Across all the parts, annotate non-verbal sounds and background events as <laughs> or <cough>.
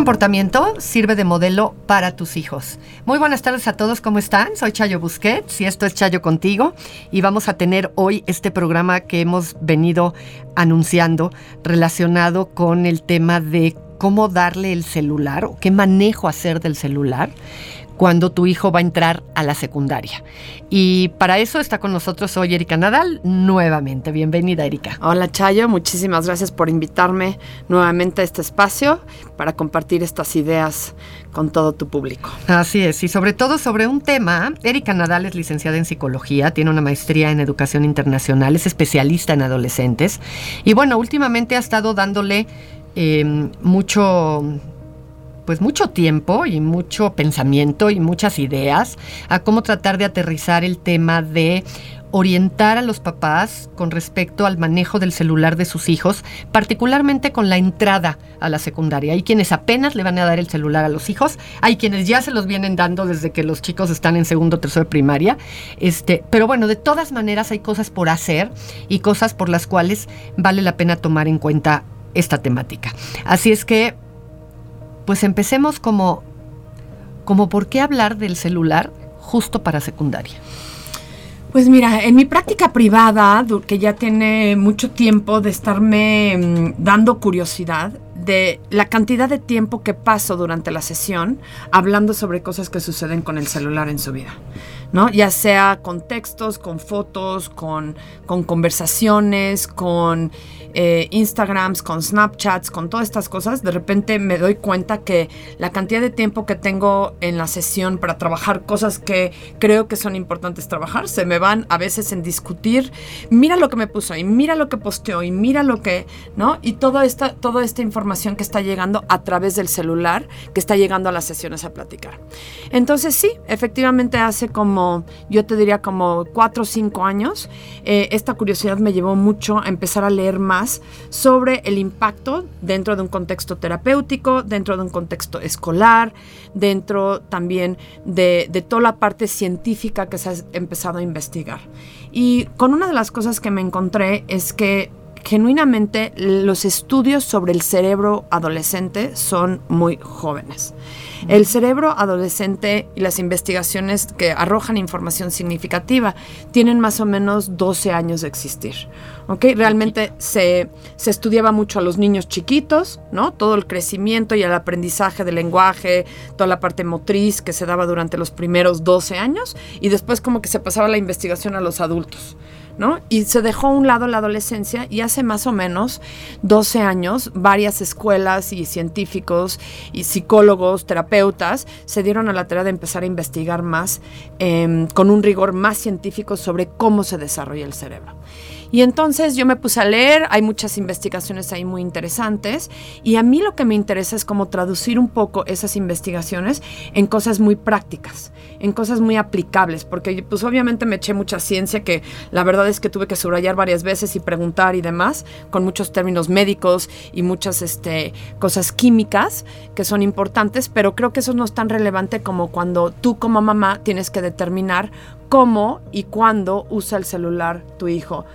comportamiento sirve de modelo para tus hijos. Muy buenas tardes a todos, ¿cómo están? Soy Chayo Busquets y esto es Chayo contigo y vamos a tener hoy este programa que hemos venido anunciando relacionado con el tema de cómo darle el celular o qué manejo hacer del celular cuando tu hijo va a entrar a la secundaria. Y para eso está con nosotros hoy Erika Nadal nuevamente. Bienvenida, Erika. Hola, Chayo. Muchísimas gracias por invitarme nuevamente a este espacio para compartir estas ideas con todo tu público. Así es, y sobre todo sobre un tema, Erika Nadal es licenciada en psicología, tiene una maestría en educación internacional, es especialista en adolescentes y bueno, últimamente ha estado dándole eh, mucho pues mucho tiempo y mucho pensamiento y muchas ideas a cómo tratar de aterrizar el tema de orientar a los papás con respecto al manejo del celular de sus hijos, particularmente con la entrada a la secundaria. Hay quienes apenas le van a dar el celular a los hijos, hay quienes ya se los vienen dando desde que los chicos están en segundo o tercero de primaria. Este, pero bueno, de todas maneras hay cosas por hacer y cosas por las cuales vale la pena tomar en cuenta esta temática. Así es que pues empecemos como, como por qué hablar del celular justo para secundaria. Pues mira, en mi práctica privada, que ya tiene mucho tiempo de estarme mm, dando curiosidad de la cantidad de tiempo que paso durante la sesión hablando sobre cosas que suceden con el celular en su vida. ¿no? Ya sea con textos, con fotos, con, con conversaciones, con eh, Instagrams, con Snapchats, con todas estas cosas, de repente me doy cuenta que la cantidad de tiempo que tengo en la sesión para trabajar cosas que creo que son importantes trabajar, se me van a veces en discutir, mira lo que me puso y mira lo que posteó y mira lo que, ¿no? Y toda esta, toda esta información que está llegando a través del celular, que está llegando a las sesiones a platicar. Entonces sí, efectivamente hace como, yo te diría como cuatro o cinco años, eh, esta curiosidad me llevó mucho a empezar a leer más sobre el impacto dentro de un contexto terapéutico, dentro de un contexto escolar, dentro también de, de toda la parte científica que se ha empezado a investigar. Y con una de las cosas que me encontré es que genuinamente los estudios sobre el cerebro adolescente son muy jóvenes. El cerebro adolescente y las investigaciones que arrojan información significativa tienen más o menos 12 años de existir. ¿ok? Realmente se, se, estudiaba mucho a los niños chiquitos, ¿no? Todo el crecimiento y el aprendizaje del lenguaje, toda la parte motriz que se daba durante los primeros 12 años y después como que se pasaba la investigación a los adultos. Y se dejó a un lado la adolescencia y hace más o menos 12 años varias escuelas y científicos y psicólogos, terapeutas se dieron a la tarea de empezar a investigar más em, con un rigor más científico sobre cómo se desarrolla el cerebro. Y entonces yo me puse a leer, hay muchas investigaciones ahí muy interesantes y a mí lo que me interesa es como traducir un poco esas investigaciones en cosas muy prácticas, en cosas muy aplicables, porque pues obviamente me eché mucha ciencia que la verdad es que tuve que subrayar varias veces y preguntar y demás, con muchos términos médicos y muchas este, cosas químicas que son importantes, pero creo que eso no es tan relevante como cuando tú como mamá tienes que determinar cómo y cuándo usa el celular tu hijo.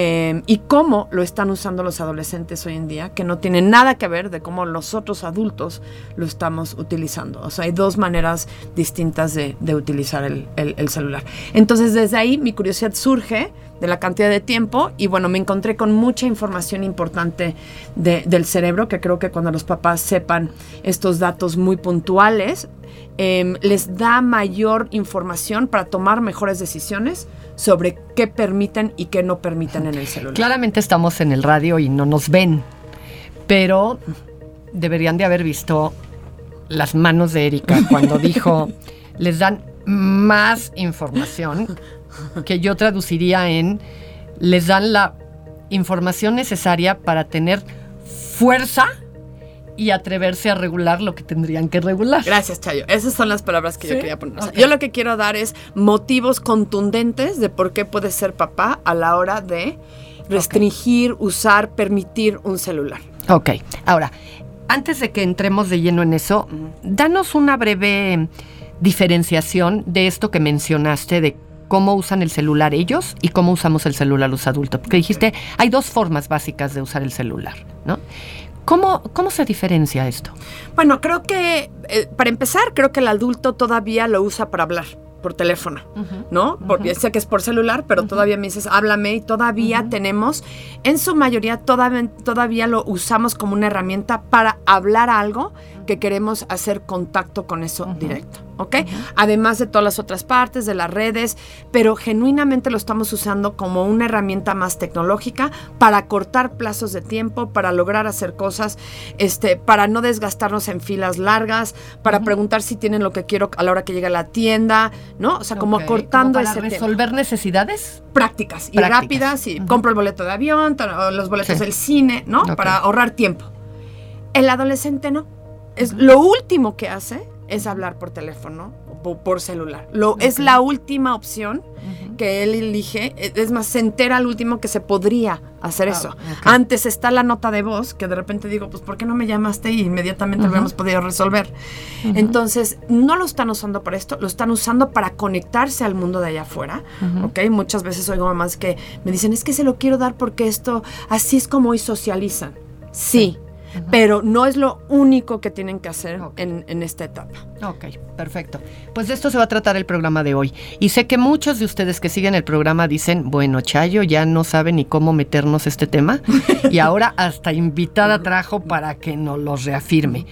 Eh, y cómo lo están usando los adolescentes hoy en día, que no tiene nada que ver de cómo nosotros adultos lo estamos utilizando. O sea, hay dos maneras distintas de, utilizar el, celular. Entonces, desde ahí mi curiosidad surge de la cantidad de tiempo y bueno, me encontré con mucha información importante del cerebro, que creo que cuando los papás sepan estos datos muy puntuales, em, les da mayor información para tomar mejores decisiones sobre qué permiten y qué no permiten en el celular. Claramente estamos en el radio y no nos ven, pero deberían de haber visto las manos de Erika cuando <laughs> dijo, les dan más información que yo traduciría en, les dan la información necesaria para tener fuerza y atreverse a regular lo que tendrían que regular. Gracias, Chayo. Esas son las palabras que yo quería poner. yo lo que quiero dar es motivos contundentes de por qué puedes ser papá a la hora de restringir, usar, permitir un celular. Ok, ahora, antes de que entremos de lleno en eso, danos una breve diferenciación de esto que mencionaste de cómo usan el celular ellos y cómo usamos el celular los adultos. Porque dijiste, hay dos formas básicas de usar el celular, ¿no? ¿Cómo, ¿Cómo se diferencia esto? Bueno, creo que, eh, para empezar, creo que el adulto todavía lo usa para hablar por teléfono, ¿no? Porque sé que es por celular, pero todavía me dices, háblame y todavía tenemos, en su mayoría todavía, todavía lo usamos como una herramienta para hablar algo que queremos hacer contacto con eso directo. ¿ok? Además de todas las otras partes, de las redes, pero genuinamente lo estamos usando como una herramienta más tecnológica para cortar plazos de tiempo, para lograr hacer cosas, este, para no desgastarnos en filas largas, para preguntar si tienen lo que quiero a la hora que llega a la tienda, ¿no? O sea, como acortando para resolver necesidades prácticas y rápidas y compro el boleto de avión, los boletos del cine, ¿no? Para ahorrar tiempo. El adolescente no. Es lo último que hace es hablar por teléfono o por celular. Lo, Es la última opción que él elige. E, es más, se entera al último que se podría hacer ah, eso. Antes está la nota de voz, que de repente digo, pues ¿por qué no me llamaste? Y inmediatamente lo hemos podido resolver. Entonces, no lo están usando para esto, lo están usando para conectarse al mundo de allá afuera. ¿Ok? Muchas veces oigo mamás que me dicen, es que se lo quiero dar porque esto, así es como hoy socializan. sí pero no es lo único que tienen que hacer en, esta etapa. Ok, perfecto. Pues de esto se va a tratar el programa de hoy. Y sé que muchos de ustedes que siguen el programa dicen, bueno, Chayo ya no sabe ni cómo meternos este tema <laughs> y ahora hasta invitada trajo para que nos lo reafirme.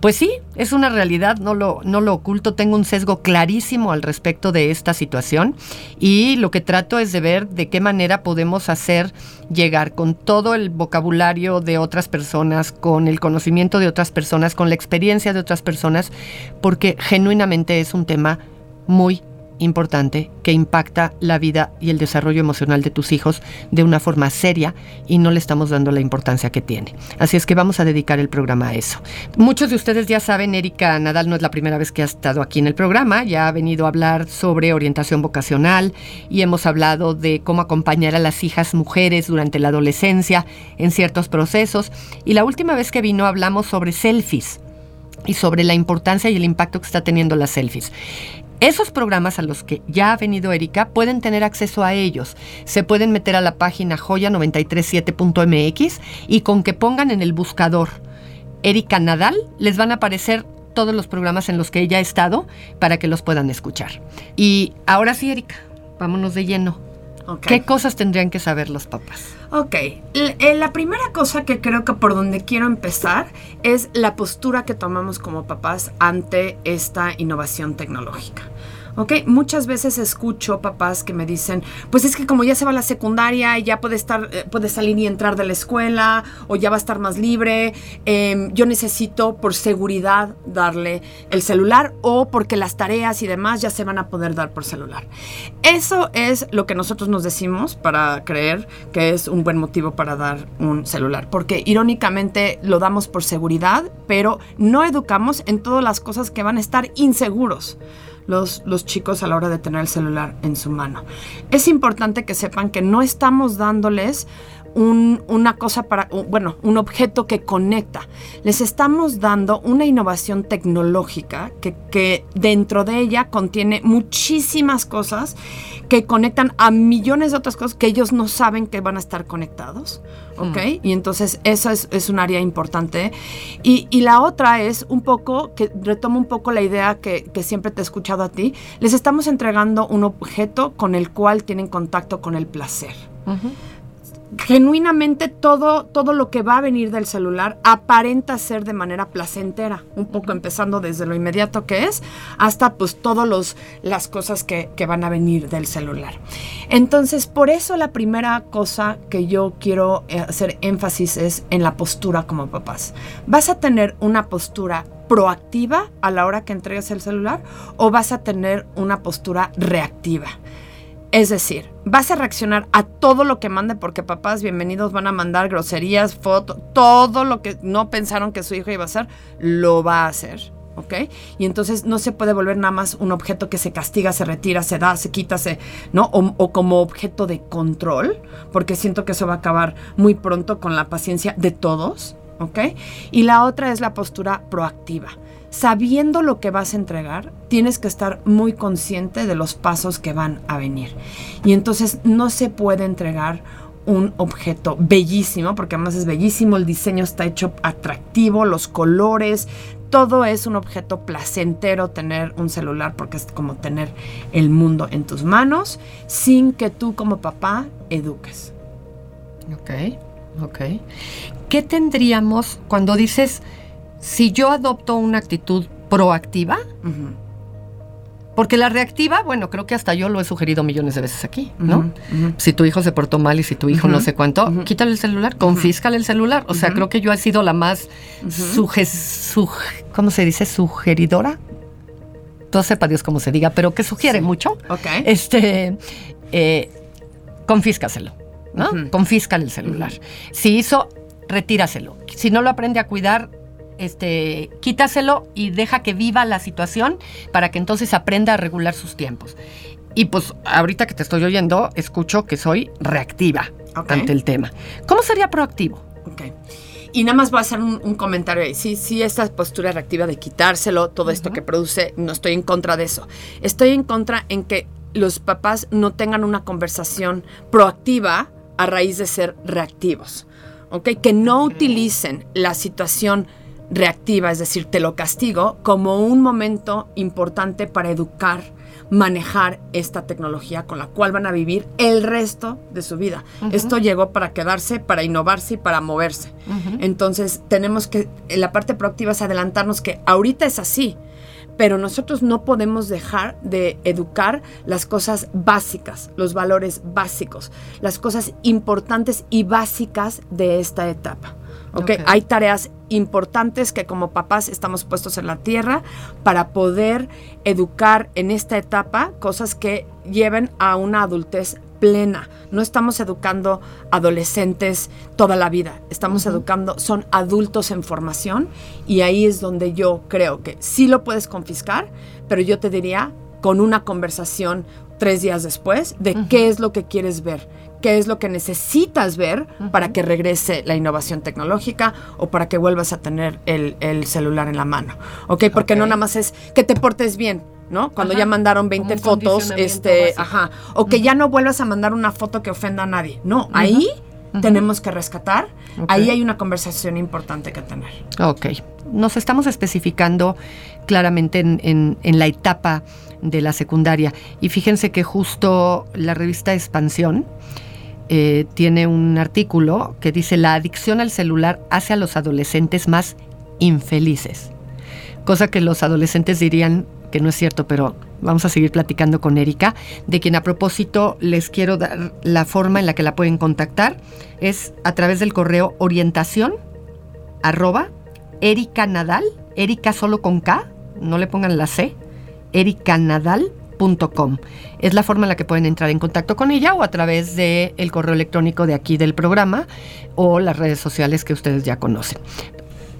Pues sí, es una realidad, no lo, no lo oculto, tengo un sesgo clarísimo al respecto de esta situación y lo que trato es de ver de qué manera podemos hacer llegar con todo el vocabulario de otras personas, con el conocimiento de otras personas, con la experiencia de otras personas, porque genuinamente es un tema muy importante que impacta la vida y el desarrollo emocional de tus hijos de una forma seria y no le estamos dando la importancia que tiene. Así es que vamos a dedicar el programa a eso. Muchos de ustedes ya saben, Erika Nadal no es la primera vez que ha estado aquí en el programa, ya ha venido a hablar sobre orientación vocacional y hemos hablado de cómo acompañar a las hijas mujeres durante la adolescencia en ciertos procesos y la última vez que vino hablamos sobre selfies y sobre la importancia y el impacto que está teniendo las selfies. Esos programas a los que ya ha venido Erika pueden tener acceso a ellos. Se pueden meter a la página joya937.mx y con que pongan en el buscador Erika Nadal les van a aparecer todos los programas en los que ella ha estado para que los puedan escuchar. Y ahora sí, Erika, vámonos de lleno. ¿Qué cosas tendrían que saber los papás? Ok, eh, la primera cosa que creo que por donde quiero empezar es la postura que tomamos como papás ante esta innovación tecnológica. ¿Ok? Muchas veces escucho papás que me dicen, pues es que como ya se va a la secundaria y ya puede estar, eh, puede salir y entrar de la escuela o ya va a estar más libre, em, yo necesito por seguridad darle el celular o porque las tareas y demás ya se van a poder dar por celular. Eso es lo que nosotros nos decimos para creer que es un buen motivo para dar un celular, porque irónicamente lo damos por seguridad, pero no educamos en todas las cosas que van a estar inseguros los, los chicos a la hora de tener el celular en su mano. Es importante que sepan que no estamos dándoles una cosa para, bueno, un objeto que conecta. Les estamos dando una innovación tecnológica que, que, dentro de ella contiene muchísimas cosas que conectan a millones de otras cosas que ellos no saben que van a estar conectados. ¿Ok? Mm. Y entonces eso es, es, un área importante. Y, y, la otra es un poco, que retomo un poco la idea que, que siempre te he escuchado a ti, les estamos entregando un objeto con el cual tienen contacto con el placer. Uh genuinamente todo, todo lo que va a venir del celular aparenta ser de manera placentera, un poco empezando desde lo inmediato que es hasta pues todas las cosas que, que, van a venir del celular. Entonces, por eso la primera cosa que yo quiero eh, hacer énfasis es en la postura como papás. ¿Vas a tener una postura proactiva a la hora que entregues el celular o vas a tener una postura reactiva? Es decir, vas a reaccionar a todo lo que mande porque papás bienvenidos van a mandar groserías, fotos, todo lo que no pensaron que su hijo iba a hacer, lo va a hacer. ¿ok? Y entonces no se puede volver nada más un objeto que se castiga, se retira, se da, se quita, se, ¿no? O, o, como objeto de control, porque siento que eso va a acabar muy pronto con la paciencia de todos, ¿ok? Y la otra es la postura proactiva sabiendo lo que vas a entregar, tienes que estar muy consciente de los pasos que van a venir. Y entonces no se puede entregar un objeto bellísimo, porque además es bellísimo, el diseño está hecho atractivo, los colores, todo es un objeto placentero tener un celular, porque es como tener el mundo en tus manos, sin que tú como papá eduques. Ok, ok. ¿Qué tendríamos cuando dices si yo adopto una actitud proactiva, porque la reactiva, bueno, creo que hasta yo lo he sugerido millones de veces aquí, ¿no? Si tu hijo se portó mal y si tu hijo no sé cuánto, quítale el celular, confíscale el celular. O sea, creo que yo he sido la más suge, ¿cómo se dice? Sugeridora. Todo sepa Dios cómo se diga, pero que sugiere mucho. Ok. Este, eh, confíscaselo, ¿no? Confíscale el celular. Si hizo, retíraselo. Si no lo aprende a cuidar, este, quítaselo y deja que viva la situación para que entonces aprenda a regular sus tiempos. Y pues ahorita que te estoy oyendo, escucho que soy reactiva ante el tema. ¿Cómo sería proactivo? Y nada más voy a hacer un, comentario ahí. Sí, sí, esta postura reactiva de quitárselo, todo esto que produce, no estoy en contra de eso. Estoy en contra en que los papás no tengan una conversación proactiva a raíz de ser reactivos. ¿Ok? Que no utilicen la situación reactiva, es decir, te lo castigo, como un momento importante para educar, manejar esta tecnología con la cual van a vivir el resto de su vida. Esto llegó para quedarse, para innovarse y para moverse. Entonces, tenemos que, la parte proactiva es adelantarnos que ahorita es así, pero nosotros no podemos dejar de educar las cosas básicas, los valores básicos, las cosas importantes y básicas de esta etapa. Okay. Hay tareas importantes que como papás estamos puestos en la tierra para poder educar en esta etapa cosas que lleven a una adultez plena. No estamos educando adolescentes toda la vida, estamos educando, son adultos en formación y ahí es donde yo creo que sí lo puedes confiscar, pero yo te diría con una conversación tres días después de qué es lo que quieres ver, qué es lo que necesitas ver para que regrese la innovación tecnológica o para que vuelvas a tener el, celular en la mano. ¿Ok? Porque no nada más es que te portes bien. ¿no? Cuando ya mandaron 20 fotos, este, ajá, o que ya no vuelvas a mandar una foto que ofenda a nadie. No, ahí tenemos que rescatar, ahí hay una conversación importante que tener. Ok, nos estamos especificando claramente en, en la etapa de la secundaria y fíjense que justo la revista Expansión, eh, tiene un artículo que dice la adicción al celular hace a los adolescentes más infelices. Cosa que los adolescentes dirían que no es cierto, pero Vamos a seguir platicando con Erika, de quien a propósito les quiero dar la forma en la que la pueden contactar. Es a través del correo orientación arroba Erika Nadal, Erika solo con K, no le pongan la C, Es la forma en la que pueden entrar en contacto con ella o a través del el correo electrónico de aquí del programa o las redes sociales que ustedes ya conocen.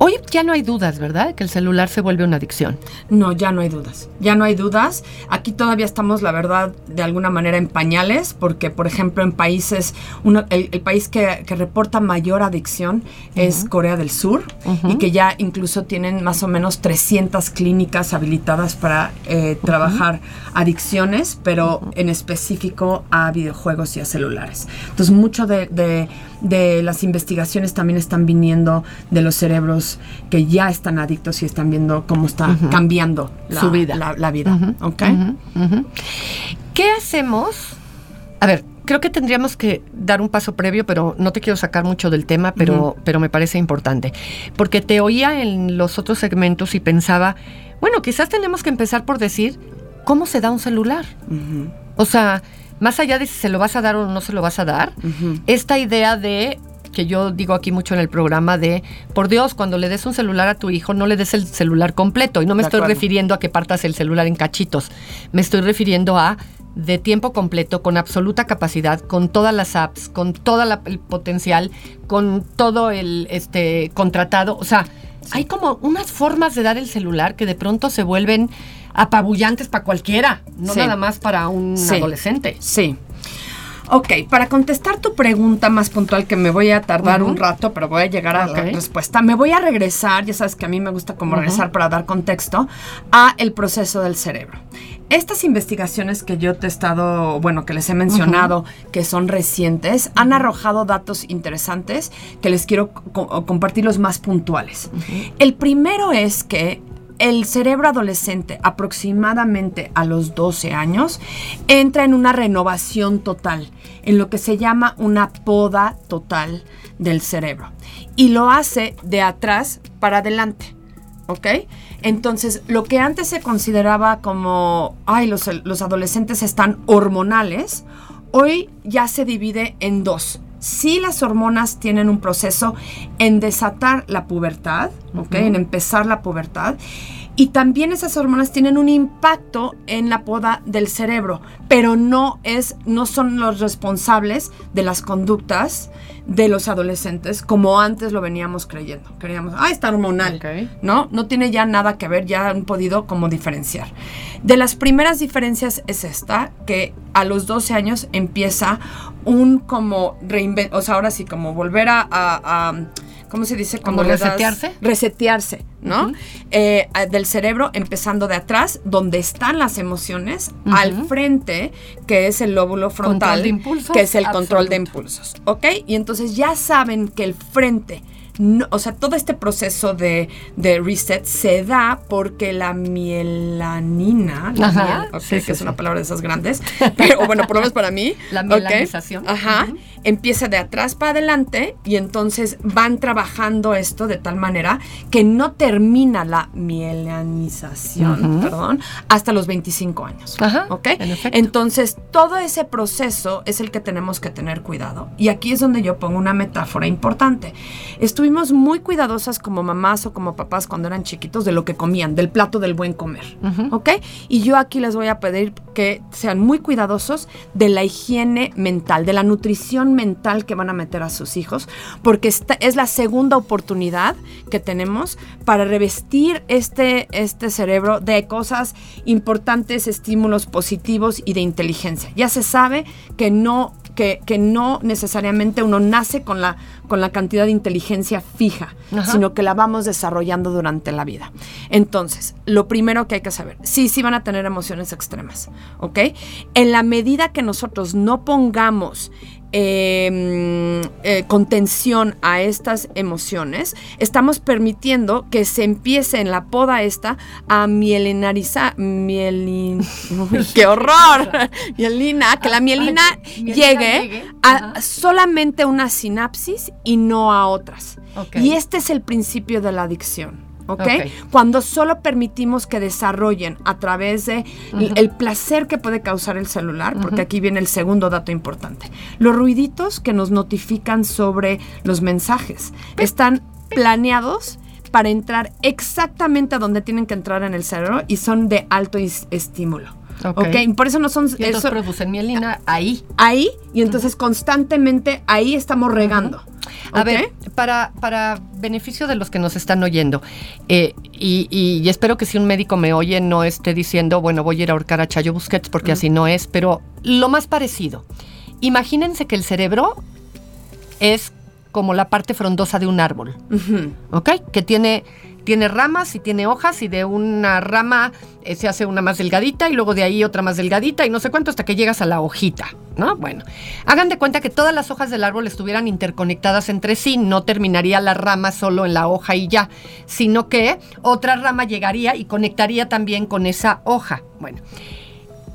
Hoy ya no hay dudas, ¿verdad? Que el celular se vuelve una adicción. No, ya no hay dudas. Ya no hay dudas. Aquí todavía estamos, la verdad, de alguna manera en pañales, porque, por ejemplo, en países, uno, el, el, país que, que, reporta mayor adicción es Corea del Sur, uh -huh. y que ya incluso tienen más o menos 300 clínicas habilitadas para eh, trabajar uh -huh. adicciones, pero en específico a videojuegos y a celulares. Entonces, mucho de, de, de las investigaciones también están viniendo de los cerebros que ya están adictos y están viendo cómo está uh -huh. cambiando la, su vida. La, la vida. Uh -huh. ¿okay? uh -huh. ¿Qué hacemos? A ver, creo que tendríamos que dar un paso previo, pero no te quiero sacar mucho del tema, pero, pero me parece importante. Porque te oía en los otros segmentos y pensaba, bueno, quizás tenemos que empezar por decir cómo se da un celular. O sea, más allá de si se lo vas a dar o no se lo vas a dar, esta idea de que yo digo aquí mucho en el programa de, por Dios, cuando le des un celular a tu hijo, no le des el celular completo. Y no me de estoy acuerdo. refiriendo a que partas el celular en cachitos. Me estoy refiriendo a de tiempo completo, con absoluta capacidad, con todas las apps, con todo el potencial, con todo el este contratado. O sea, sí. hay como unas formas de dar el celular que de pronto se vuelven apabullantes para cualquiera, no sí. nada más para un sí. adolescente. Sí. Ok, para contestar tu pregunta más puntual, que me voy a tardar uh -huh. un rato, pero voy a llegar a la respuesta, me voy a regresar, ya sabes que a mí me gusta como uh -huh. regresar para dar contexto, a el proceso del cerebro. Estas investigaciones que yo te he estado, bueno, que les he mencionado, uh -huh. que son recientes, han arrojado datos interesantes que les quiero co compartir los más puntuales. El primero es que el cerebro adolescente, aproximadamente a los 12 años, entra en una renovación total, en lo que se llama una poda total del cerebro. Y lo hace de atrás para adelante. ¿Ok? Entonces, lo que antes se consideraba como, ay, los, los adolescentes están hormonales, hoy ya se divide en dos sí las hormonas tienen un proceso en desatar la pubertad, ¿ok? Uh -huh. En empezar la pubertad. Y también esas hormonas tienen un impacto en la poda del cerebro, pero no, es, no son los responsables de las conductas de los adolescentes como antes lo veníamos creyendo. Creíamos, ah, está hormonal. Okay. No, no tiene ya nada que ver, ya han podido como diferenciar. De las primeras diferencias es esta, que a los 12 años empieza un como reinvent, o sea, ahora sí, como volver a, a, a ¿cómo se dice? Como resetearse. resetearse, ¿no? Uh -huh. eh, del cerebro, empezando de atrás, donde están las emociones, uh -huh. al frente, que es el lóbulo frontal, impulsos, que es el absoluto. control de impulsos, ¿ok? Y entonces ya saben que el frente no, o sea, todo este proceso de, de, reset se da porque la mielanina, la ajá, miel, okay, sí, que sí, es sí. una palabra de esas grandes, <laughs> pero bueno, por lo menos para mí. <laughs> La mielanización. Okay, ajá, uh -huh. Empieza de atrás para adelante y entonces van trabajando esto de tal manera que no termina la mielanización, uh -huh. perdón, hasta los 25 años. Ajá, ¿Ok? Entonces, todo ese proceso es el que tenemos que tener cuidado. Y aquí es donde yo pongo una metáfora importante. Estuve fuimos muy cuidadosas como mamás o como papás cuando eran chiquitos de lo que comían, del plato del buen comer, uh -huh. ¿ok? Y yo aquí les voy a pedir que sean muy cuidadosos de la higiene mental, de la nutrición mental que van a meter a sus hijos, porque es la segunda oportunidad que tenemos para revestir este, este cerebro de cosas importantes, estímulos positivos y de inteligencia. Ya se sabe que no que, no necesariamente uno nace con la, con la cantidad de inteligencia fija, Ajá. sino que la vamos desarrollando durante la vida. Entonces, lo primero que hay que saber, sí, sí van a tener emociones extremas, ¿ok? En la medida que nosotros no pongamos eh, eh, contención a estas emociones, estamos permitiendo que se empiece en la poda esta a mielenarizar, mielin, <laughs> uy, qué horror, <laughs> mielina, que la mielina, llegue, a solamente una sinapsis y no a otras. Okay. Y este es el principio de la adicción. ¿ok? Ok. Cuando solo permitimos que desarrollen a través de el placer que puede causar el celular, porque aquí viene el segundo dato importante. Los ruiditos que nos notifican sobre los mensajes están planeados para entrar exactamente a donde tienen que entrar en el cerebro y son de alto estímulo. Ok. ¿ok? Por eso no son... Y entonces eso- producen mielina ahí. ahí y entonces constantemente ahí estamos regando. A ver, para, para beneficio de los que nos están oyendo, eh, y, y- y espero que si un médico me oye no esté diciendo, bueno, voy a ir a ahorcar a Chayo Busquets, porque así no es, pero lo más parecido. Imagínense que el cerebro es como la parte frondosa de un árbol. ¿ok? Que tiene, tiene ramas y tiene hojas y de una rama eh, se hace una más delgadita y luego de ahí otra más delgadita y no sé cuánto hasta que llegas a la hojita, ¿no? Bueno, hagan de cuenta que todas las hojas del árbol estuvieran interconectadas entre sí, no terminaría la rama solo en la hoja y ya, sino que otra rama llegaría y conectaría también con esa hoja. Bueno,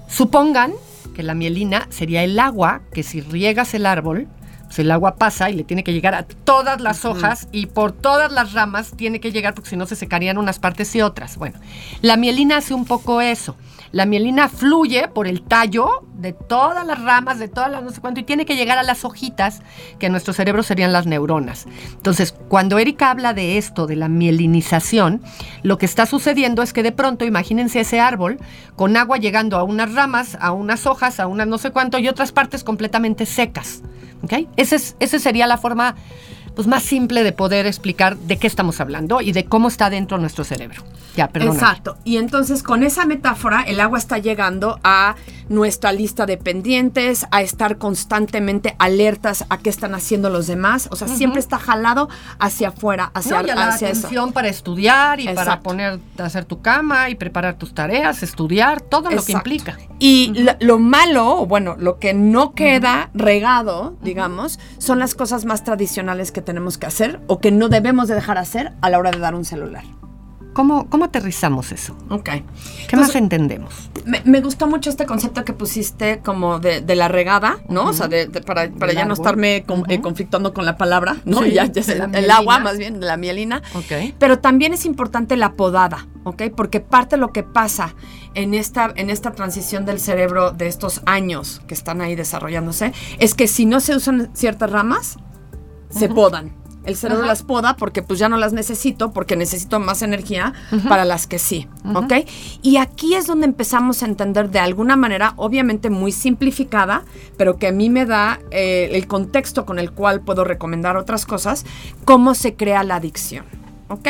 supongan que la mielina sería el agua que si riegas el árbol, pues el agua pasa y le tiene que llegar a todas las hojas y por todas las ramas tiene que llegar porque si no se secarían unas partes y otras. Bueno, la mielina hace un poco eso. La mielina fluye por el tallo de todas las ramas, de todas las no sé cuánto, y tiene que llegar a las hojitas, que en nuestro cerebro serían las neuronas. Entonces, cuando Erika habla de esto, de la mielinización, lo que está sucediendo es que de pronto, imagínense ese árbol con agua llegando a unas ramas, a unas hojas, a unas no sé cuánto, y otras partes completamente secas. Esa sería la forma pues, más simple de poder explicar de qué estamos hablando y de cómo está dentro de nuestro cerebro. Ya, perdón. Exacto. Y entonces con esa metáfora, el agua está llegando a nuestra lista de pendientes, a estar constantemente alertas a qué están haciendo los demás. O sea, siempre está jalado hacia afuera, hacia, No, y a la hacia eso. atención para estudiar y para poner, hacer tu cama y preparar tus tareas, estudiar, todo lo que implica. Y lo, lo malo, bueno, lo que no queda regado, digamos, son las cosas más tradicionales que tenemos que hacer o que no debemos de dejar hacer a la hora de dar un celular. ¿Cómo, cómo aterrizamos eso? Ok. ¿Qué más entendemos? Me, me gustó mucho este concepto que pusiste como de, de la regada, ¿no? O sea, de, de- para, para ya no estarme con- eh, conflictando con la palabra, ¿no? Sí, <laughs> ya, ya la el agua, más bien, la mielina. Ok. Pero también es importante la podada, ¿ok? Porque parte de lo que pasa en esta, en esta transición del cerebro de estos años que están ahí desarrollándose, es que si no se usan ciertas ramas, se podan. El cerebro Ajá. las poda porque pues ya no las necesito, porque necesito más energía para las que sí, ¿ok? Y aquí es donde empezamos a entender de alguna manera, obviamente muy simplificada, pero que a mí me da eh, el contexto con el cual puedo recomendar otras cosas, cómo se crea la adicción, ¿ok?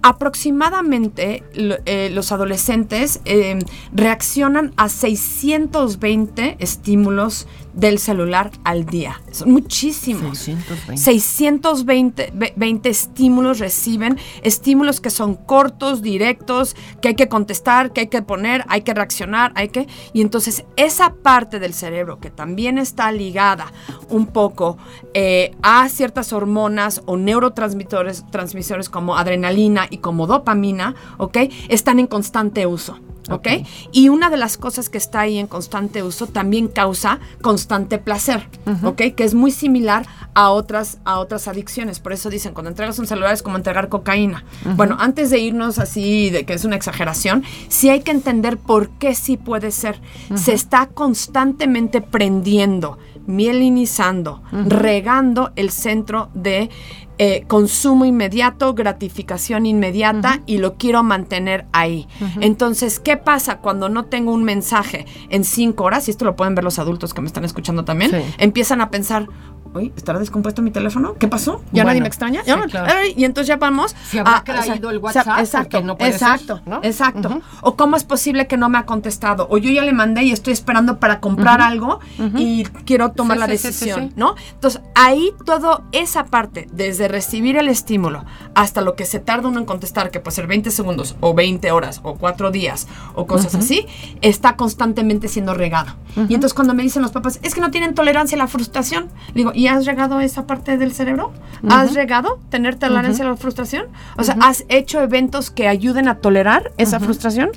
Aproximadamente lo- eh, los adolescentes eh, reaccionan a 620 estímulos del celular al día. Son muchísimos. 620. 620 ve- 20 estímulos reciben, estímulos que son cortos, directos, que hay que contestar, que hay que poner, hay que reaccionar, hay que... Y entonces esa parte del cerebro que también está ligada un poco eh, a ciertas hormonas o neurotransmisores transmisores como adrenalina y como dopamina, ¿ok? Están en constante uso. ¿Ok? Ok. Y una de las cosas que está ahí en constante uso también causa constante placer, ¿ok? Que es muy similar a otras, a otras adicciones. Por eso dicen, cuando entregas un celular es como entregar cocaína. Bueno, antes de irnos así, de que es una exageración, sí hay que entender por qué sí puede ser. Se está constantemente prendiendo, mielinizando, regando el centro de eh, consumo inmediato, gratificación inmediata y lo quiero mantener ahí. Entonces, ¿qué pasa cuando no tengo un mensaje en cinco horas? Y esto lo pueden ver los adultos que me están escuchando también. Sí. Empiezan a pensar, uy, ¿estará descompuesto mi teléfono? ¿Qué pasó? ¿Ya nadie Bueno, me extraña? sí, claro. Y entonces ya vamos. Se habrá a- caído el o WhatsApp, Exacto, no puede ser, exacto, ¿no? exacto. O cómo es posible que no me ha contestado. O yo ya le mandé y estoy esperando para comprar algo y quiero tomar Sí, la sí, sí, sí, decisión, sí. ¿no? Entonces, ahí toda esa parte, desde recibir el estímulo hasta lo que se tarda uno en contestar, que puede ser 20 segundos o 20 horas o 4 días o cosas así, está constantemente siendo regado. Y entonces cuando me dicen los papás, es que no tienen tolerancia a la frustración, digo, ¿y has regado esa parte del cerebro? ¿Has regado tener tolerancia a la frustración? O sea, ¿has hecho eventos que ayuden a tolerar esa frustración?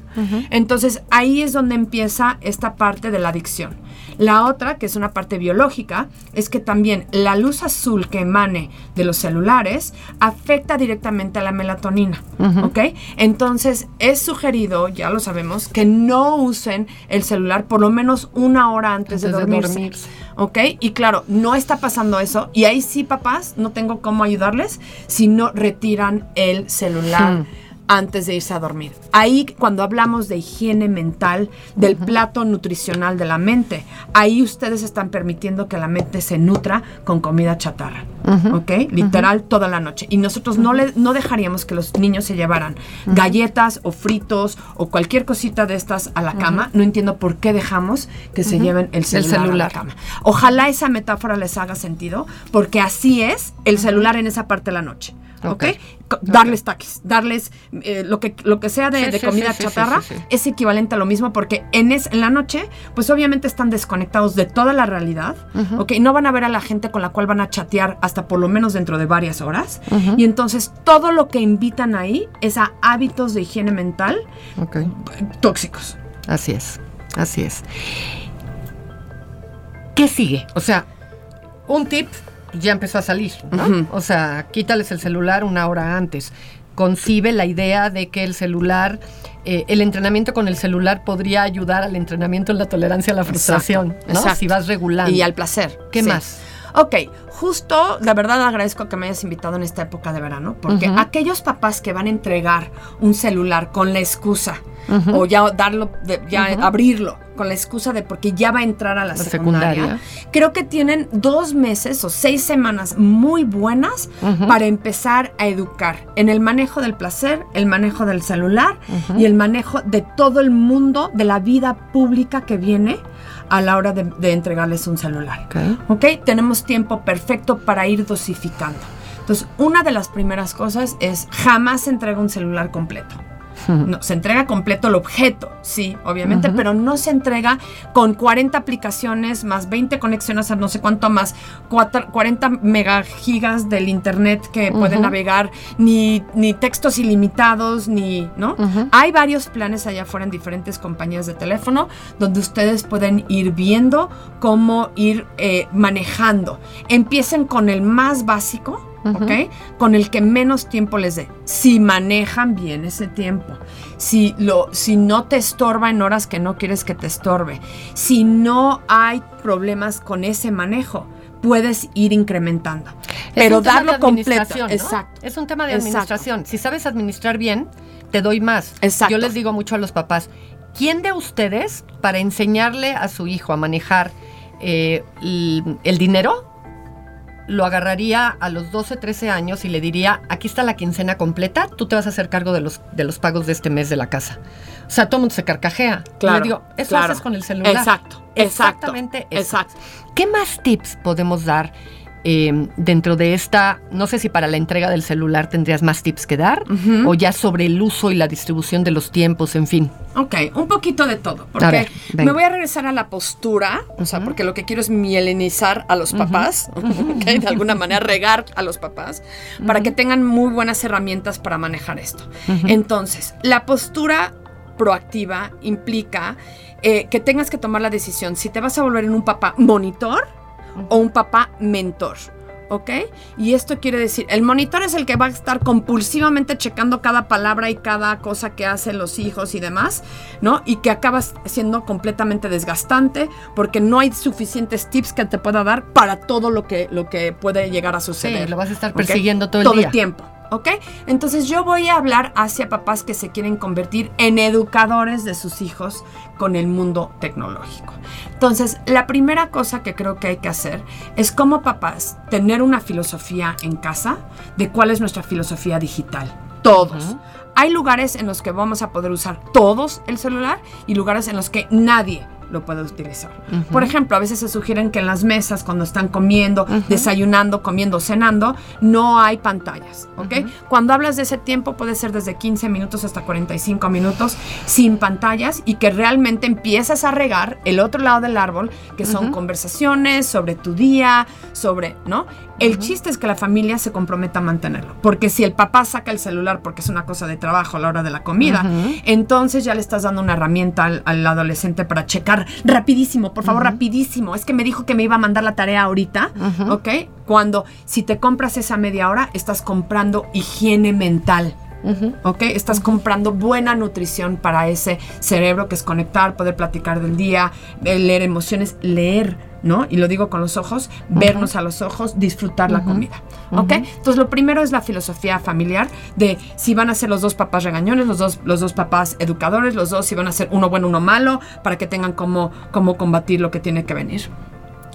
Entonces ahí es donde empieza esta parte de la adicción. La otra, que es una parte biológica, es que también la luz azul que emane de los celulares afecta directamente a la melatonina, ¿ok? Entonces es sugerido, ya lo sabemos, que no usen el celular por lo menos una hora antes, de, dormirse, ¿Ok? Y claro, no está pasando eso. Y ahí sí, papás, no tengo cómo ayudarles si no retiran el celular. Hmm. Antes de irse a dormir. Ahí cuando hablamos de higiene mental, del plato nutricional de la mente, ahí ustedes están permitiendo que la mente se nutra con comida chatarra, ¿ok? Literal toda la noche. Y nosotros no, le, no dejaríamos que los niños se llevaran galletas o fritos o cualquier cosita de estas a la cama. No entiendo por qué dejamos que se lleven el celular, a la celular. cama. Ojalá esa metáfora les haga sentido, porque así es el celular en esa parte de la noche. ¿Ok? Ok. Darles taquis, darles eh, lo, que, lo que sea de, Sí, de sí, comida sí, chatarra es equivalente a lo mismo porque en, es, en la noche, pues obviamente están desconectados de toda la realidad, ¿ok? No van a ver a la gente con la cual van a chatear hasta por lo menos dentro de varias horas. Y entonces todo lo que invitan ahí es a hábitos de higiene mental Ok. eh, tóxicos. Así es, así es. ¿Qué sigue? O sea, un tip ya empezó a salir, ¿no? O sea, quítales el celular una hora antes. Concibe la idea de que el celular, eh, el entrenamiento con el celular podría ayudar al entrenamiento en la tolerancia a la frustración, Exacto, ¿no? exacto. Si vas regulando. Y al placer. ¿Qué sí. más? Ok, justo, la verdad agradezco que me hayas invitado en esta época de verano, porque aquellos papás que van a entregar un celular con la excusa, o ya darlo, de- ya abrirlo, con la excusa de porque ya va a entrar a la, La secundaria, secundaria. creo que tienen dos meses o seis semanas muy buenas para empezar a educar en el manejo del placer, el manejo del celular y el manejo de todo el mundo de la vida pública que viene a la hora de, de entregarles un celular. Ok. ¿Ok? Tenemos tiempo perfecto para ir dosificando. Entonces, una de las primeras cosas es jamás entrega un celular completo. No, se entrega completo el objeto, sí, obviamente, pero no se entrega con 40 aplicaciones más 20 conexiones a no sé cuánto más, cuatro- 40 megagigas del internet que pueden Ujú. navegar, ni, ni textos ilimitados, ni, ¿no? Hay varios planes allá afuera en diferentes compañías de teléfono donde ustedes pueden ir viendo cómo ir eh, manejando. Empiecen con el más básico. Ujú. ¿Ok? Con el que menos tiempo les dé. Si manejan bien ese tiempo. Si, lo, si no te estorba en horas que no quieres que te estorbe. Si no hay problemas con ese manejo, puedes ir incrementando. Es Pero darlo de completo. Exacto. Es un tema de Exacto. administración. Si sabes administrar bien, te doy más. Exacto. Yo les digo mucho a los papás, ¿quién de ustedes, para enseñarle a su hijo a manejar eh, el, el dinero, lo agarraría a los 12, 13 años y le diría, aquí está la quincena completa, tú te vas a hacer cargo de los, de los pagos de este mes de la casa? O sea, todo el mundo se carcajea. Y Claro, le digo, eso claro. haces con el celular. Exacto, Exactamente exacto, eso. exacto. ¿Qué más tips podemos dar eh, dentro de esta? No sé si para la entrega del celular tendrías más tips que dar o ya sobre el uso y la distribución de los tiempos, en fin. Ok, un poquito de todo. Porque ver, me voy a regresar a la postura, o sea, porque lo que quiero es mielinizar a los papás, <laughs> <laughs> ok, de alguna manera regar a los papás, para que tengan muy buenas herramientas para manejar esto. Entonces, la postura proactiva implica eh, que tengas que tomar la decisión si te vas a volver en un papá monitor o un papá mentor. ¿Ok? Y esto quiere decir, el monitor es el que va a estar compulsivamente checando cada palabra y cada cosa que hacen los hijos y demás, ¿no? Y que acabas siendo completamente desgastante porque no hay suficientes tips que te pueda dar para todo lo que, lo que puede llegar a suceder. Sí, lo vas a estar persiguiendo todo el día. tiempo. ¿Ok? Entonces yo voy a hablar hacia papás que se quieren convertir en educadores de sus hijos con el mundo tecnológico. Entonces, la primera cosa que creo que hay que hacer es como papás tener una filosofía en casa de cuál es nuestra filosofía digital. Todos. Hay lugares en los que vamos a poder usar todos el celular y lugares en los que nadie lo puede utilizar. Por ejemplo, a veces se sugieren que en las mesas, cuando están comiendo, desayunando, comiendo, cenando, no hay pantallas, ¿ok? Cuando hablas de ese tiempo, puede ser desde 15 minutos hasta 45 minutos sin pantallas y que realmente empiezas a regar el otro lado del árbol, que son conversaciones sobre tu día, sobre, ¿no? El chiste es que la familia se comprometa a mantenerlo. Porque si el papá saca el celular porque es una cosa de trabajo a la hora de la comida, entonces ya le estás dando una herramienta al, al adolescente para checar rapidísimo, por favor, rapidísimo. Es que me dijo que me iba a mandar la tarea ahorita, ¿ok? Cuando si te compras esa media hora, estás comprando higiene mental. ¿Ok? Estás comprando buena nutrición para ese cerebro que es conectar, poder platicar del día, eh, leer emociones, leer, ¿no? Y lo digo con los ojos, vernos a los ojos, disfrutar la comida. ¿Ok? Entonces, lo primero es la filosofía familiar de si van a ser los dos papás regañones, los dos, los dos papás educadores, los dos si van a ser uno bueno, uno malo, para que tengan cómo, cómo combatir lo que tiene que venir.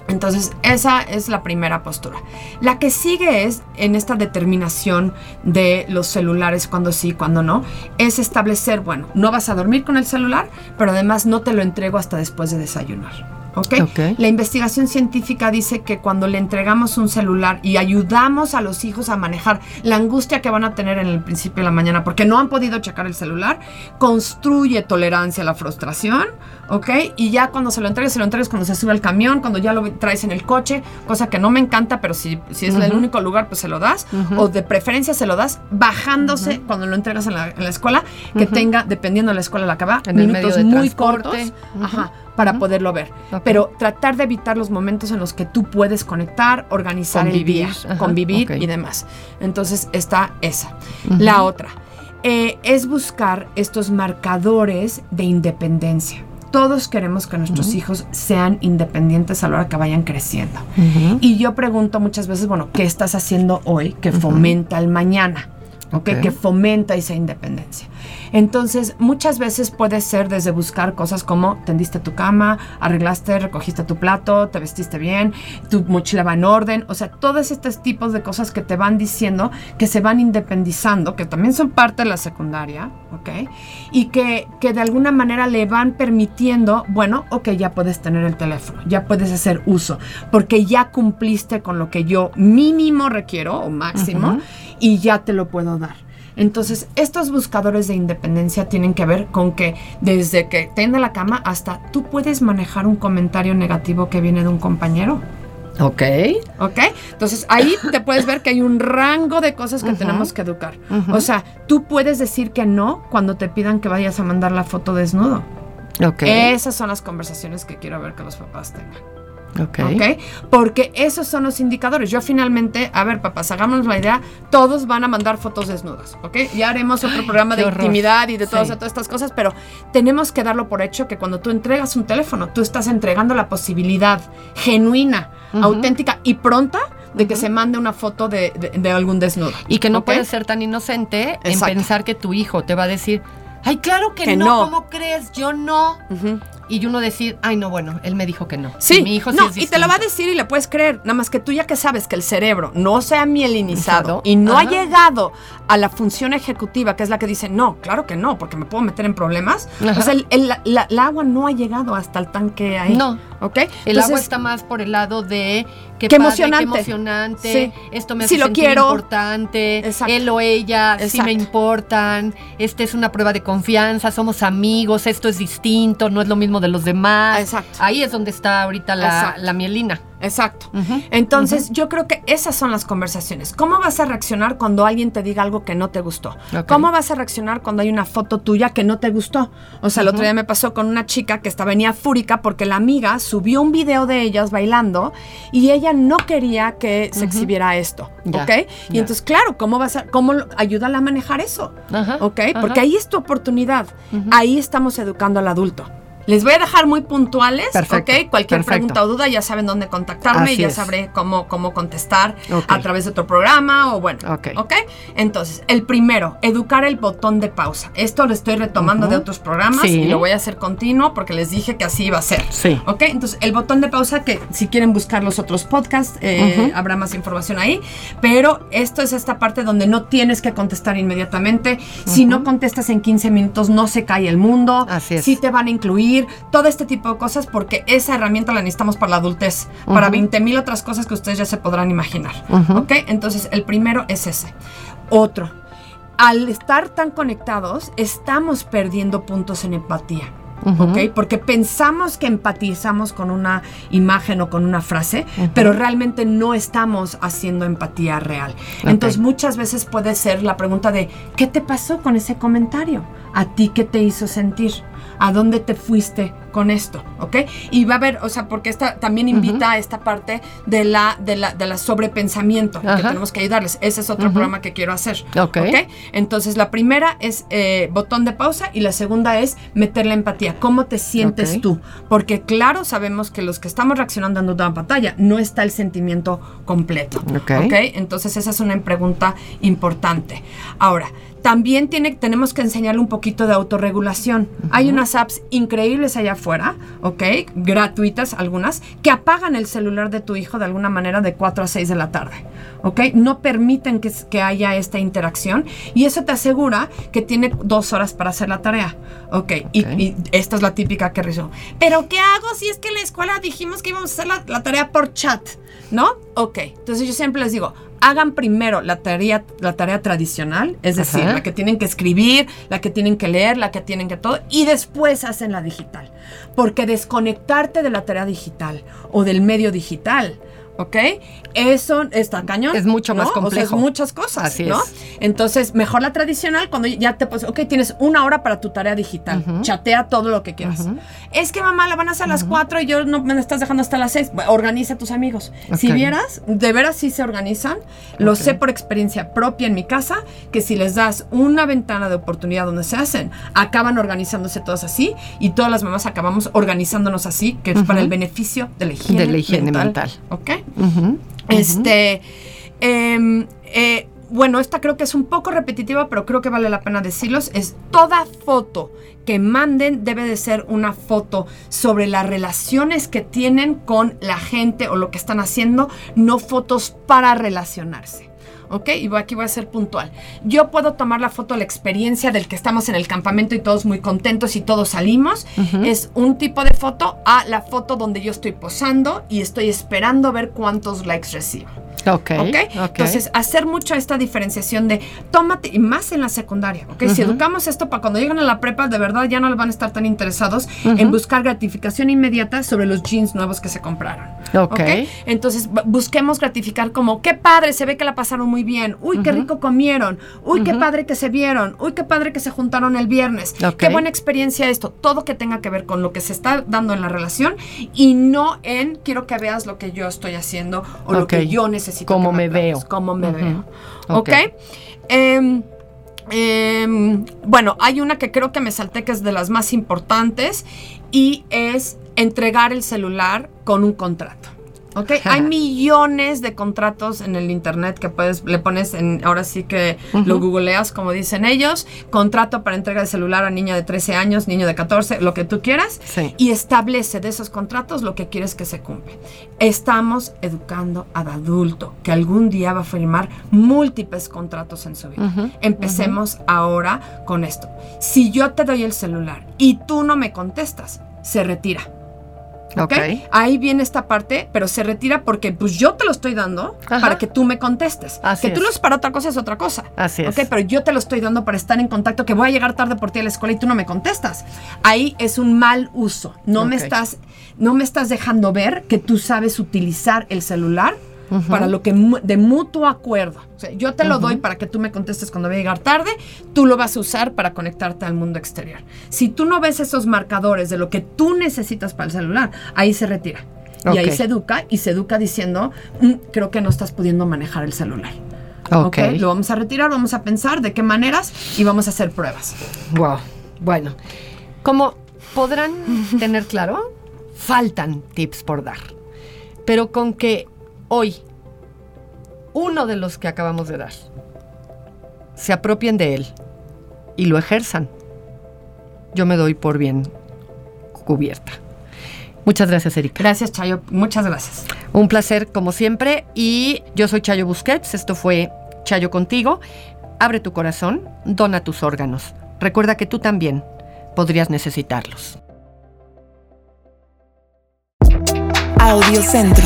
Entonces, esa es la primera postura. La que sigue es, en esta determinación de los celulares, cuando sí, cuando no, es establecer, bueno, no vas a dormir con el celular, pero además no te lo entrego hasta después de desayunar. ¿ok? Ok. La investigación científica dice que cuando le entregamos un celular y ayudamos a los hijos a manejar la angustia que van a tener en el principio de la mañana porque no han podido checar el celular, construye tolerancia a la frustración, ¿ok? Y ya cuando se lo entregues, se lo entregues cuando se sube al camión, cuando ya lo traes en el coche, cosa que no me encanta, pero si, si es el único lugar, pues se lo das, o de preferencia se lo das bajándose cuando lo entregas en la, en la escuela, que tenga, dependiendo de la escuela a la que va, En minutos muy cortos, ajá, para poderlo ver. Pero tratar de evitar los momentos en los que tú puedes conectar, organizar Convivir, el día, ajá, convivir y demás. Entonces está esa. La otra eh, es buscar estos marcadores de independencia. Todos queremos que nuestros hijos sean independientes a la hora que vayan creciendo. Y yo pregunto muchas veces, bueno, ¿qué estás haciendo hoy que fomenta el mañana? ¿Ok? Ok. Que fomenta esa independencia. Entonces, muchas veces puede ser desde buscar cosas como tendiste tu cama, arreglaste, recogiste tu plato, te vestiste bien, tu mochila va en orden, o sea, todos estos tipos de cosas que te van diciendo que se van independizando, que también son parte de la secundaria, ¿ok? Y que, que de alguna manera le van permitiendo, bueno, ok, ya puedes tener el teléfono, ya puedes hacer uso, porque ya cumpliste con lo que yo mínimo requiero o máximo y ya te lo puedo dar. Entonces, estos buscadores de independencia tienen que ver con que desde que tiende la cama hasta tú puedes manejar un comentario negativo que viene de un compañero. Ok. ¿Ok? Entonces ahí te puedes ver que hay un rango de cosas que tenemos que educar. O sea, tú puedes decir que no cuando te pidan que vayas a mandar la foto desnudo. Ok. Esas son las conversaciones que quiero ver que los papás tengan. Ok. ¿Ok? Porque esos son los indicadores. Yo finalmente, a ver, papás, hagámonos la idea, todos van a mandar fotos desnudas, ¿ok? Ya haremos otro programa de horror. intimidad y de todas, Sí. todas estas cosas, pero tenemos que darlo por hecho que cuando tú entregas un teléfono, tú estás entregando la posibilidad genuina, auténtica y pronta de que se mande una foto de, de- de algún desnudo. Y que no puedes ser tan inocente en pensar que tu hijo te va a decir, ay, claro que, Que no, no. ¿cómo crees? Yo no. Ujú. Y uno decir, ay, no, bueno, él me dijo que no. Sí, Mi hijo sí no, es y te lo va a distinto". decir y le puedes creer, nada más que tú ya que sabes que el cerebro no se ha mielinizado Exacto. y no Ajá. ha llegado a la función ejecutiva, que es la que dice, no, claro que no, porque me puedo meter en problemas. Ajá. O sea, el, el- la- el agua no ha llegado hasta el tanque ahí. No. ¿Ok? El agua está más por el lado de qué, Qué padre, emocionante. qué emocionante, Sí. esto me hace lo sentir quiero. importante, Exacto. él o ella sí me Exacto. importan, este es una prueba de confianza, somos amigos, esto es distinto, no es lo mismo de los demás. Exacto. Ahí es donde está ahorita la, mielina. Exacto. Entonces, yo creo que esas son las conversaciones. ¿Cómo vas a reaccionar cuando alguien te diga algo que no te gustó? ¿Cómo vas a reaccionar cuando hay una foto tuya que no te gustó? O sea, el otro día me pasó con una chica que estaba venía fúrica porque la amiga subió un video de ellas bailando y ella no quería que se exhibiera esto, ¿ok? Y entonces, claro, ¿cómo vas a, cómo ayúdala a manejar eso? ¿Ok? Porque ahí es tu oportunidad. Ahí estamos educando al adulto. Les voy a dejar muy puntuales, Perfecto, ¿ok? Cualquier perfecto. pregunta o duda ya saben dónde contactarme y ya es. sabré cómo, cómo contestar a través de otro programa o bueno, Ok. ¿ok? Entonces, el primero, educar el botón de pausa. Esto lo estoy retomando de otros programas Sí. y lo voy a hacer continuo porque les dije que así iba a ser. Sí. ¿Ok? Entonces, el botón de pausa, que si quieren buscar los otros podcasts, eh, habrá más información ahí. Pero esto es esta parte donde no tienes que contestar inmediatamente. Si no contestas en 15 minutos, no se cae el mundo. Así es. Sí te van a incluir todo este tipo de cosas porque esa herramienta la necesitamos para la adultez. Para 20 mil otras cosas que ustedes ya se podrán imaginar. Ujú. ¿Ok? Entonces, el primero es ese. Otro. Al estar tan conectados, estamos perdiendo puntos en empatía. ¿ok? Porque pensamos que empatizamos con una imagen o con una frase, pero realmente no estamos haciendo empatía real. Entonces muchas veces puede ser la pregunta de, ¿qué te pasó con ese comentario? ¿A ti qué te hizo sentir? ¿A dónde te fuiste con esto? ¿Ok? Y va a haber, o sea, porque esta también invita a esta parte de la, de la, de la sobrepensamiento que Ajá. tenemos que ayudarles. Ese es otro programa que quiero hacer. Ok. Entonces, la primera es eh, botón de pausa y la segunda es meter la empatía. ¿Cómo te sientes Ok. tú? Porque, claro, sabemos que los que estamos reaccionando en una pantalla no está el sentimiento completo. Ok. Entonces, esa es una pregunta importante. Ahora, también tiene, tenemos que enseñarle un poquito de autorregulación. Hay unas apps increíbles allá afuera, ¿ok? Gratuitas algunas, que apagan el celular de tu hijo de alguna manera de 4 a 6 de la tarde, ¿ok? No permiten que, que haya esta interacción y eso te asegura que tiene dos horas para hacer la tarea, ¿ok? Y, Ok. y esta es la típica que rizó. ¿Pero qué hago si es que en la escuela dijimos que íbamos a hacer la, la tarea por chat? ¿No? Ok, entonces yo siempre les digo, hagan primero la tarea, la tarea tradicional, es decir, Ajá. la que tienen que escribir, la que tienen que leer, la que tienen que todo, y después hacen la digital. Porque desconectarte de la tarea digital o del medio digital, ¿ok? Eso está cañón. Es mucho más. O sea, complejo. es muchas cosas, Así ¿no? es. Entonces, mejor la tradicional cuando ya te pues, ok, tienes una hora para tu tarea digital. Chatea todo lo que quieras. Es que mamá la van a hacer a las 4 y yo no me la estás dejando hasta las 6. Organiza a tus amigos. Si vieras, de veras sí se organizan. Lo Ok. sé por experiencia propia en mi casa, que si les das una ventana de oportunidad donde se hacen, acaban organizándose todos así y todas las mamás acabamos organizándonos así, que es para el beneficio de la higiene, De la higiene mental. ¿Ok? Este, em, eh, bueno, esta creo que es un poco repetitiva, pero creo que vale la pena decirlos. Es toda foto que manden debe de ser una foto sobre las relaciones que tienen con la gente o lo que están haciendo, no fotos para relacionarse. ¿Ok? Y aquí voy a ser puntual. Yo puedo tomar la foto de la experiencia del que estamos en el campamento y todos muy contentos y todos salimos. Es un tipo de foto a la foto donde yo estoy posando y estoy esperando ver cuántos likes recibo. Ok. ¿Ok? ok. Entonces, hacer mucho esta diferenciación de tómate, y más en la secundaria, ¿ok? Si Ujú. educamos esto para cuando lleguen a la prepa, de verdad ya no van a estar tan interesados Ujú. en buscar gratificación inmediata sobre los jeans nuevos que se compraron. Ok. Entonces, bu- busquemos gratificar como, qué padre, se ve que la pasaron muy bien, uy, qué Ujú. rico comieron, uy, qué padre que se vieron, uy, qué padre que se juntaron el viernes, qué buena experiencia esto, todo que tenga que ver con lo que se está dando en la relación y no en quiero que veas lo que yo estoy haciendo o lo que yo necesito. Que me veo. Cómo me veo. Ok. ¿Ok? Em, em, bueno, hay una que creo que me salté que es de las más importantes y es entregar el celular con un contrato. ¿Ok? Hay <laughs> millones de contratos en el internet que puedes, le pones en, ahora sí que lo Ujú. googleas como dicen ellos, contrato para entrega de celular a niña de 13 años, niño de 14, lo que tú quieras, Sí. y establece de esos contratos lo que quieres que se cumpla. Estamos educando al adulto que algún día va a firmar múltiples contratos en su vida. Empecemos ahora con esto. Si yo te doy el celular y tú no me contestas, se retira. ¿Ok? Ok. Ahí viene esta parte, pero se retira porque pues yo te lo estoy dando Ajá. para que tú me contestes. Así que tú es. lo es para otra cosa es otra cosa. Así es. Ok, pero yo te lo estoy dando para estar en contacto, que voy a llegar tarde por ti a la escuela y tú no me contestas. Ahí es un mal uso. No me estás, no me estás dejando ver que tú sabes utilizar el celular Para lo que de mutuo acuerdo. O sea, yo te lo doy para que tú me contestes cuando voy a llegar tarde, tú lo vas a usar para conectarte al mundo exterior. Si tú no ves esos marcadores de lo que tú necesitas para el celular, ahí se retira. Y ahí se educa y se educa diciendo, "Mm, creo que no estás pudiendo manejar el celular. Ok. ¿ok? Lo vamos a retirar, vamos a pensar de qué maneras y vamos a hacer pruebas. Wow. Bueno, como podrán tener claro, faltan tips por dar. Pero con que hoy uno de los que acabamos de dar se apropien de él y lo ejerzan, yo me doy por bien cubierta. Muchas gracias, Erika. Gracias, Chayo. Muchas gracias. Un placer como siempre y yo soy Chayo Busquets, esto fue Chayo contigo. Abre tu corazón, dona tus órganos. Recuerda que tú también podrías necesitarlos. Audio Centro.